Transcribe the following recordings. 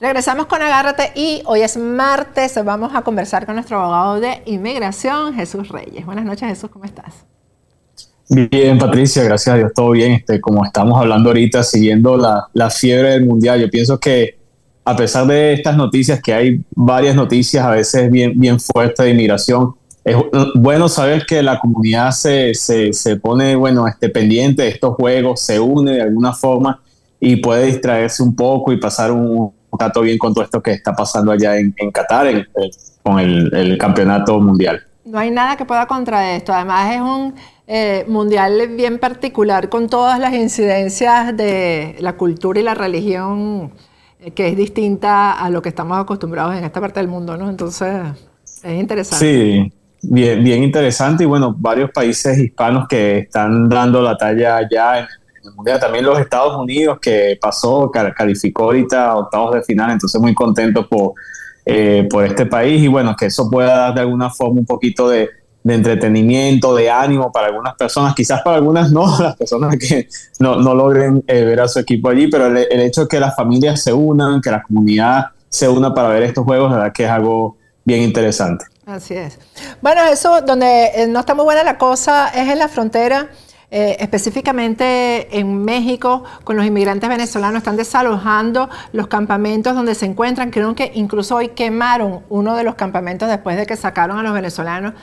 Regresamos con Agárrate y hoy es martes, vamos a conversar con nuestro abogado de inmigración, Jesús Reyes. Buenas noches, Jesús, ¿cómo estás? Bien, Patricia, gracias a Dios, todo bien. Este, como estamos hablando ahorita, siguiendo la, la fiebre del mundial, yo pienso que a pesar de estas noticias, que hay varias noticias a veces bien, bien fuertes de inmigración, es bueno saber que la comunidad se, se, se pone, bueno, este, pendiente de estos juegos, se une de alguna forma y puede distraerse un poco y pasar un, trato bien con todo esto que está pasando allá en, Qatar con el, campeonato mundial. No hay nada que pueda contra esto. Además es un eh, mundial bien particular con todas las incidencias de la cultura y la religión eh, que es distinta a lo que estamos acostumbrados en esta parte del mundo, ¿no? Entonces es interesante. Sí, bien, bien interesante y bueno, varios países hispanos que están dando la talla allá en Mundial. También los Estados Unidos, que pasó, calificó ahorita octavos de final, entonces muy contento por, eh, por este país y bueno, que eso pueda dar de alguna forma un poquito de, entretenimiento, de ánimo para algunas personas, quizás para algunas no, las personas que no, no logren eh, ver a su equipo allí, pero el, hecho de que las familias se unan, que la comunidad se una para ver estos juegos, verdad que es algo bien interesante. Así es. Bueno, eso donde eh, no está muy buena la cosa es en la frontera eh, específicamente en México, con los inmigrantes venezolanos, están desalojando los campamentos donde se encuentran. Creo que incluso hoy quemaron uno de los campamentos después de que sacaron a los venezolanos.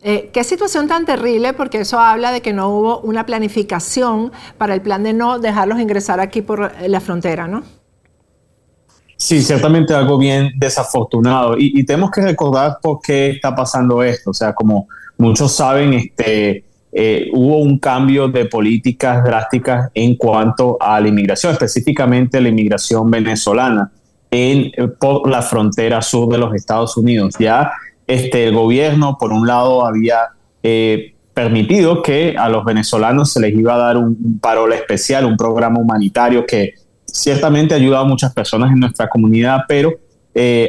Eh, qué situación tan terrible, porque eso habla de que no hubo una planificación para el plan de no dejarlos ingresar aquí por la frontera, ¿no? Sí, ciertamente algo bien desafortunado. Y, y tenemos que recordar por qué está pasando esto. O sea, como muchos saben, este, eh, hubo un cambio de políticas drásticas en cuanto a la inmigración, específicamente la inmigración venezolana en, eh, por la frontera sur de los Estados Unidos. Ya este, el gobierno, por un lado, había eh, permitido que a los venezolanos se les iba a dar un, un parol especial, un programa humanitario que ciertamente ayuda a muchas personas en nuestra comunidad, pero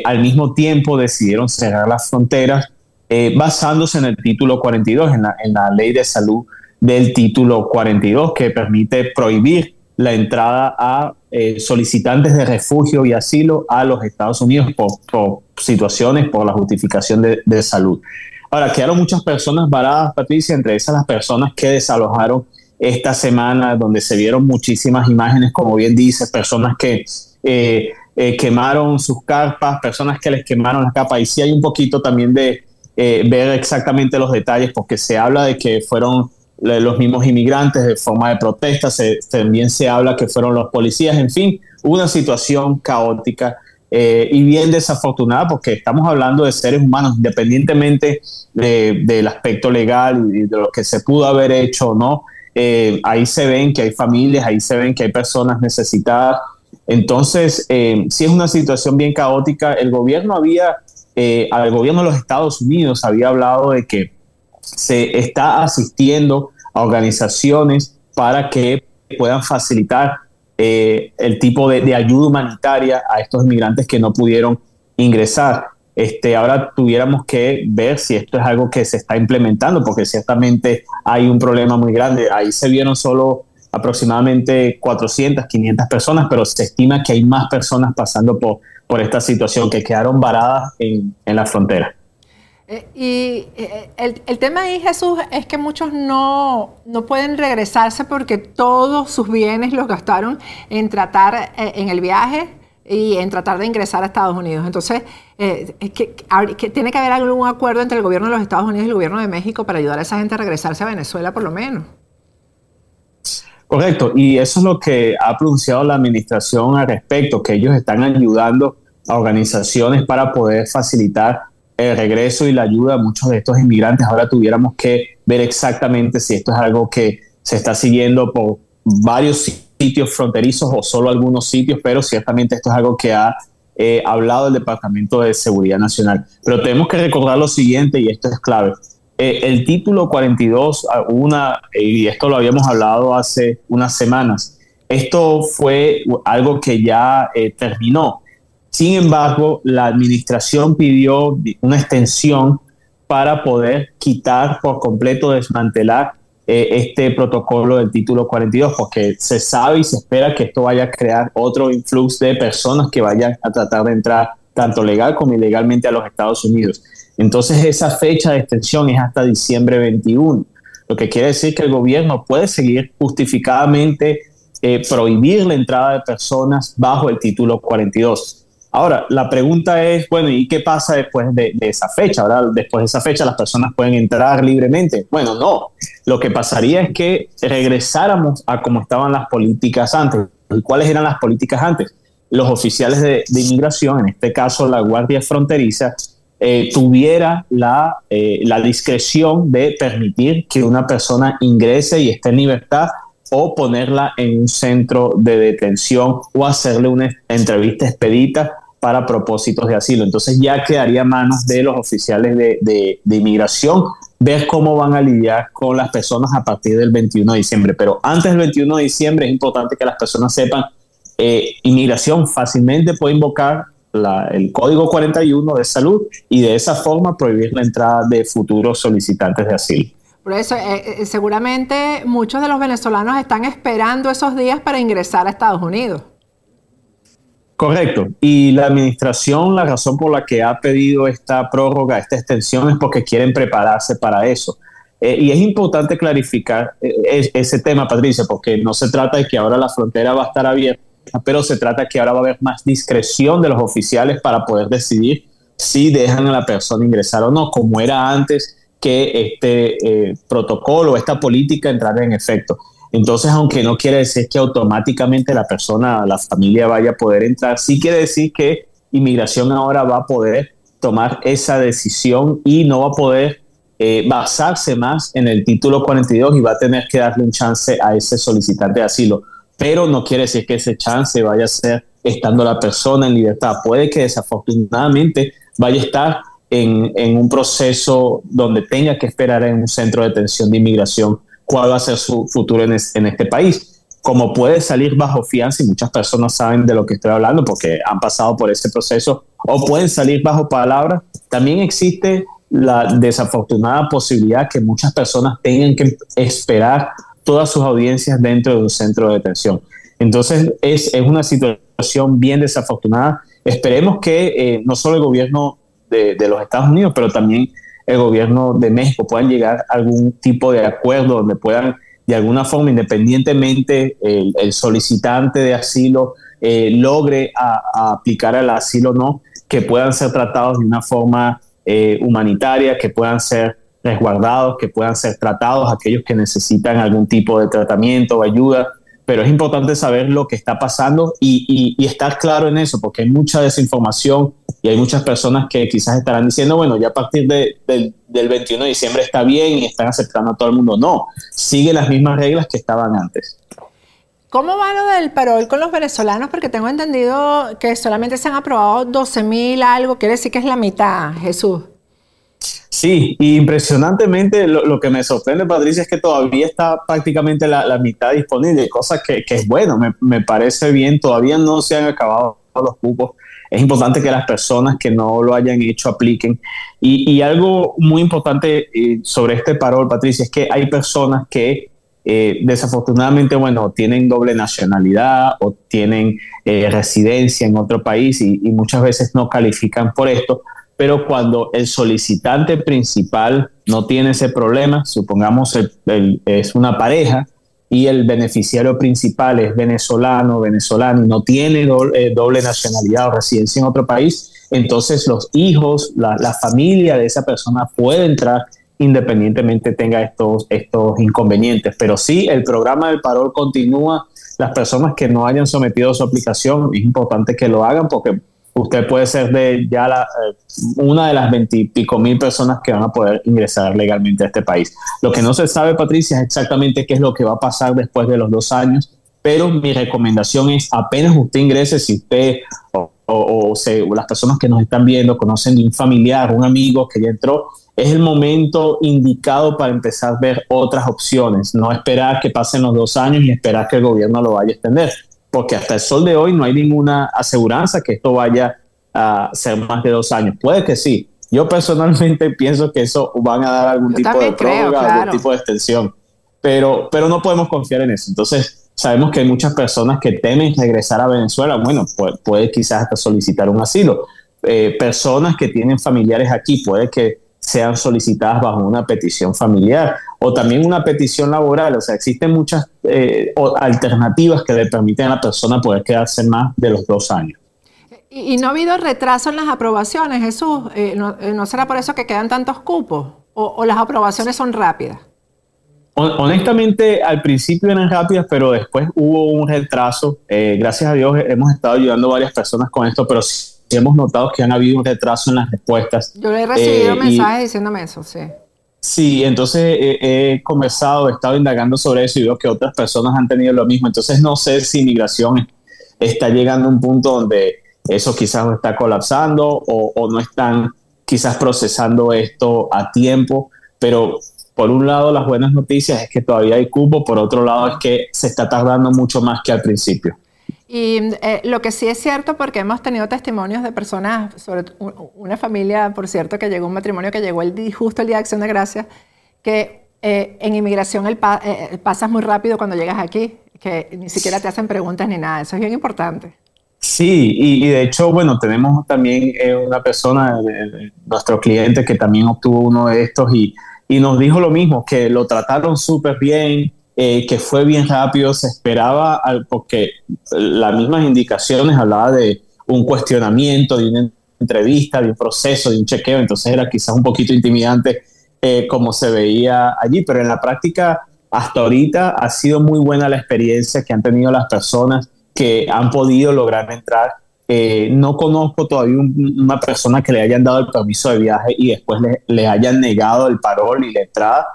al mismo tiempo decidieron cerrar las fronteras eh, basándose en el título 42, en la, en la ley de salud del título 42, que permite prohibir la entrada a eh, solicitantes de refugio y asilo a los Estados Unidos por, situaciones, por la justificación de, de, salud. Ahora, quedaron muchas personas varadas, Patricia, entre esas las personas que desalojaron esta semana, donde se vieron muchísimas imágenes, como bien dice, personas que eh, quemaron sus carpas, personas que les quemaron las capas, y sí hay un poquito también de, eh, ver exactamente los detalles, porque se habla de que fueron los mismos inmigrantes de forma de protesta, también se habla que fueron los policías, en fin, una situación caótica eh, y bien desafortunada porque estamos hablando de seres humanos, independientemente del aspecto legal y de lo que se pudo haber hecho no. Eh, ahí se ven que hay familias, ahí se ven que hay personas necesitadas. Entonces, si es una situación bien caótica. El gobierno había eh, al gobierno de los Estados Unidos había hablado de que se está asistiendo a organizaciones para que puedan facilitar eh, el tipo de, ayuda humanitaria a estos inmigrantes que no pudieron ingresar. Este, ahora tuviéramos que ver si esto es algo que se está implementando, porque ciertamente hay un problema muy grande. Ahí se vieron solo aproximadamente 400, 500 personas, pero se estima que hay más personas pasando por por esta situación, que quedaron varadas en, la frontera. Eh, y eh, el, tema ahí, Jesús, es que muchos no, no, pueden regresarse porque todos sus bienes los gastaron en tratar eh, en el viaje y en tratar de ingresar a Estados Unidos. Entonces, que, que, tiene que haber algún acuerdo entre el gobierno de los Estados Unidos y el gobierno de México para ayudar a esa gente a regresarse a Venezuela por lo menos. Correcto, y eso es lo que ha pronunciado la administración al respecto, que ellos están ayudando a organizaciones para poder facilitar el regreso y la ayuda a muchos de estos inmigrantes. Ahora tuviéramos que ver exactamente si esto es algo que se está siguiendo por varios sitios fronterizos o solo algunos sitios, pero ciertamente esto es algo que ha eh, hablado el Departamento de Seguridad Nacional. Pero tenemos que recordar lo siguiente, y esto es clave. Eh, el título 42, ah, una, y esto lo habíamos hablado hace unas semanas, esto fue algo que ya eh, terminó. Sin embargo, la administración pidió una extensión para poder quitar por completo, desmantelar eh, este protocolo del título 42, porque se sabe y se espera que esto vaya a crear otro influx de personas que vayan a tratar de entrar tanto legal como ilegalmente a los Estados Unidos. Entonces esa fecha de extensión es hasta diciembre 21, lo que quiere decir que el gobierno puede seguir justificadamente eh, prohibir la entrada de personas bajo el título 42. Ahora, la pregunta es, bueno, ¿y qué pasa después de, esa fecha? Ahora, después de esa fecha las personas pueden entrar libremente. Bueno, no. Lo que pasaría es que regresáramos a cómo estaban las políticas antes. ¿Y cuáles eran las políticas antes? Los oficiales de, inmigración, en este caso la Guardia Fronteriza, eh, tuviera la, eh, la discreción de permitir que una persona ingrese y esté en libertad o ponerla en un centro de detención o hacerle una entrevista expedita para propósitos de asilo. Entonces ya quedaría a manos de los oficiales de, inmigración ver cómo van a lidiar con las personas a partir del 21 de diciembre. Pero antes del 21 de diciembre es importante que las personas sepan, eh, inmigración fácilmente puede invocar el código 41 de salud y de esa forma prohibir la entrada de futuros solicitantes de asilo. Por eso, eh, eh, seguramente muchos de los venezolanos están esperando esos días para ingresar a Estados Unidos. Correcto. Y la administración, la razón por la que ha pedido esta prórroga, esta extensión, es porque quieren prepararse para eso. Eh, y es importante clarificar eh, ese tema, Patricia, porque no se trata de que ahora la frontera va a estar abierta, pero se trata de que ahora va a haber más discreción de los oficiales para poder decidir si dejan a la persona ingresar o no, como era antes que este eh, protocolo, esta política entrara en efecto. Entonces, aunque no quiere decir que automáticamente la persona, la familia vaya a poder entrar, sí quiere decir que inmigración ahora va a poder tomar esa decisión y no va a poder eh, basarse más en el título 42 y va a tener que darle un chance a ese solicitante de asilo. Pero no quiere decir que ese chance vaya a ser estando la persona en libertad. Puede que desafortunadamente vaya a estar en, en un proceso donde tenga que esperar en un centro de detención de inmigración cuál va a ser su futuro en, este país. Como puede salir bajo fianza, y muchas personas saben de lo que estoy hablando porque han pasado por ese proceso, o pueden salir bajo palabra, también existe la desafortunada posibilidad que muchas personas tengan que esperar todas sus audiencias dentro de un centro de detención. Entonces es, es una situación bien desafortunada. Esperemos que eh, no solo el gobierno de, de, los Estados Unidos, pero también el gobierno de México puedan llegar a algún tipo de acuerdo donde puedan de alguna forma, independientemente el, solicitante de asilo eh, logre aplicar el asilo o no, que puedan ser tratados de una forma eh, humanitaria, que puedan ser resguardados, que puedan ser tratados aquellos que necesitan algún tipo de tratamiento o ayuda pero es importante saber lo que está pasando y, estar claro en eso, porque hay mucha desinformación y hay muchas personas que quizás estarán diciendo, bueno, ya a partir del 21 de diciembre está bien y están aceptando a todo el mundo. No, sigue las mismas reglas que estaban antes. ¿Cómo va lo del parol con los venezolanos? Porque tengo entendido que solamente se han aprobado 12 mil algo, quiere decir que es la mitad, Jesús. Sí, impresionantemente lo, que me sorprende, Patricia, es que todavía está prácticamente la, mitad disponible, cosa que, es bueno, me, parece bien, todavía no se han acabado los cupos. Es importante que las personas que no lo hayan hecho apliquen. Y, algo muy importante eh, sobre este parol, Patricia, es que hay personas que eh, desafortunadamente, bueno, tienen doble nacionalidad o tienen eh, residencia en otro país y, muchas veces no califican por esto pero cuando el solicitante principal no tiene ese problema, supongamos es una pareja y el beneficiario principal es venezolano, venezolano y no tiene eh, doble, nacionalidad o residencia en otro país, entonces los hijos, la, familia de esa persona puede entrar independientemente tenga estos, estos inconvenientes. Pero sí, el programa del parol continúa. Las personas que no hayan sometido su aplicación, es importante que lo hagan porque usted puede ser de ya eh, una de las veintipico mil personas que van a poder ingresar legalmente a este país. Lo que no se sabe, Patricia, es exactamente qué es lo que va a pasar después de los dos años, pero mi recomendación es apenas usted ingrese, si usted o, o, las personas que nos están viendo conocen de un familiar, un amigo que ya entró, es el momento indicado para empezar a ver otras opciones, no esperar que pasen los dos años y esperar que el gobierno lo vaya a extender porque hasta el sol de hoy no hay ninguna aseguranza que esto vaya a ser más de dos años. Puede que sí. Yo personalmente pienso que eso van a dar algún tipo de prórroga, algún tipo de extensión. pero, pero no podemos confiar en eso. Entonces, sabemos que hay muchas personas que temen regresar a Venezuela. Bueno, puede, puede quizás hasta solicitar un asilo. Eh, personas que tienen familiares aquí, puede que sean solicitadas bajo una petición familiar o también una petición laboral. O sea, existen muchas eh, alternativas que le permiten a la persona poder quedarse más de los dos años. ¿Y, no ha habido retraso en las aprobaciones, Jesús? Eh, no, será por eso que quedan tantos cupos? ¿O, las aprobaciones son rápidas? Honestamente, al principio eran rápidas, pero después hubo un retraso. gracias a Dios hemos estado ayudando a varias personas con esto, pero sí hemos notado que han habido un retraso en las respuestas. Yo he recibido eh, mensajes diciéndome eso, sí. Sí, entonces he conversado, he estado indagando sobre eso y veo que otras personas han tenido lo mismo. Entonces no sé si inmigración está llegando a un punto donde eso quizás está colapsando o, o no están quizás procesando esto a tiempo, pero por un lado las buenas noticias es que todavía hay cupo, por otro lado es que se está tardando mucho más que al principio. Y eh, lo que sí es cierto, porque hemos tenido testimonios de personas, sobre una familia, por cierto, que llegó un matrimonio que llegó el, justo el día de Acción de Gracias, que eh, en inmigración el eh, pasas muy rápido cuando llegas aquí, que ni siquiera te hacen preguntas ni nada. Eso es bien importante. Sí, y, de hecho, bueno, tenemos también una persona, nuestro cliente, que también obtuvo uno de estos y, y nos dijo lo mismo, que lo trataron súper bien, eh, que fue bien rápido, se esperaba, porque las mismas indicaciones hablaba de un cuestionamiento, de una entrevista, de un proceso, de un chequeo, entonces era quizás un poquito intimidante eh, como se veía allí, pero en la práctica hasta ahorita ha sido muy buena la experiencia que han tenido las personas que han podido lograr entrar. Eh, no conozco todavía una persona que le hayan dado el permiso de viaje y después le, le hayan negado el parol y la entrada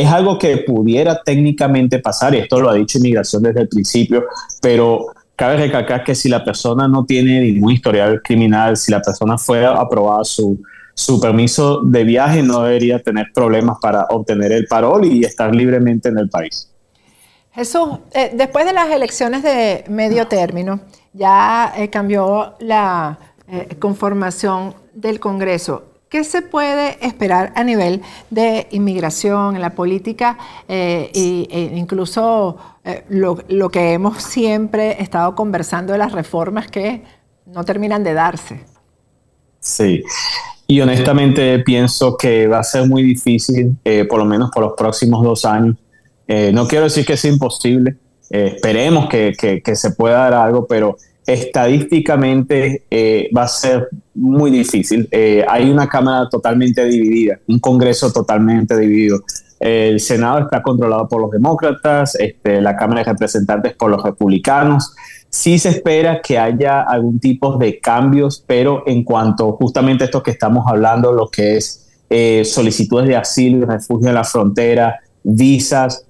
es algo que pudiera técnicamente pasar, y esto lo ha dicho Inmigración desde el principio, pero cabe recalcar que si la persona no tiene ningún historial criminal, si la persona fue aprobada su, su permiso de viaje, no debería tener problemas para obtener el parol y estar libremente en el país. Jesús, eh, después de las elecciones de medio término, ya eh, cambió la eh, conformación del Congreso. ¿Qué se puede esperar a nivel de inmigración, en la política eh, e incluso eh, lo, que hemos siempre estado conversando de las reformas que no terminan de darse? Sí, y honestamente pienso que va a ser muy difícil, eh, por lo menos por los próximos dos años. no quiero decir que es imposible, esperemos que, que se pueda dar algo, pero estadísticamente va a ser muy difícil. Eh, hay una Cámara totalmente dividida, un Congreso totalmente dividido. El Senado está controlado por los demócratas, este, la Cámara de Representantes por los republicanos. Sí se espera que haya algún tipo de cambios, pero en cuanto justamente a esto que estamos hablando, lo que es eh, solicitudes de asilo y refugio en la frontera, visas,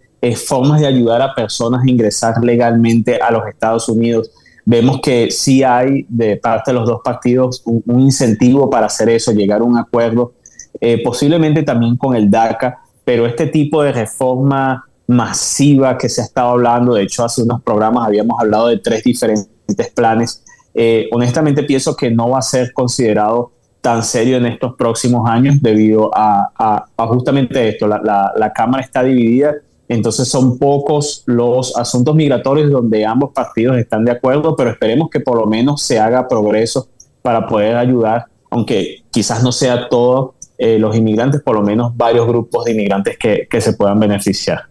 formas de ayudar a personas a ingresar legalmente a los Estados Unidos, vemos que sí hay de parte de los dos partidos un, incentivo para hacer eso, llegar a un acuerdo, eh, posiblemente también con el DACA, pero este tipo de reforma masiva que se ha estado hablando, de hecho hace unos programas habíamos hablado de tres diferentes planes, eh, honestamente pienso que no va a ser considerado tan serio en estos próximos años debido a, justamente esto, la, la Cámara está dividida entonces son pocos los asuntos migratorios donde ambos partidos están de acuerdo, pero esperemos que por lo menos se haga progreso para poder ayudar, aunque quizás no sea todos eh, los inmigrantes, por lo menos varios grupos de inmigrantes que, se puedan beneficiar.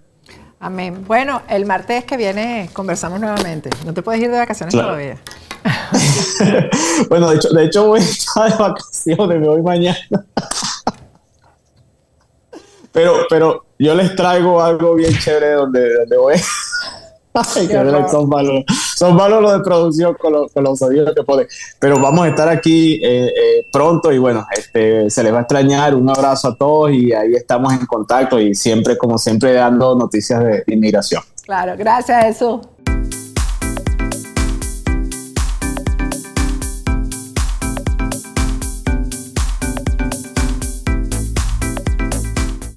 Amén. Bueno, el martes que viene conversamos nuevamente. No te puedes ir de vacaciones todavía. bueno, de hecho, de hecho voy a estar de vacaciones, me voy mañana. Pero, pero yo les traigo algo bien chévere donde, donde voy. Ay, son malos. Son malos los de producción con, los, con los sonidos que ponen. Pero vamos a estar aquí eh, eh, pronto y bueno, este, se les va a extrañar. Un abrazo a todos y ahí estamos en contacto y siempre, como siempre, dando noticias de inmigración. Claro, gracias Jesús.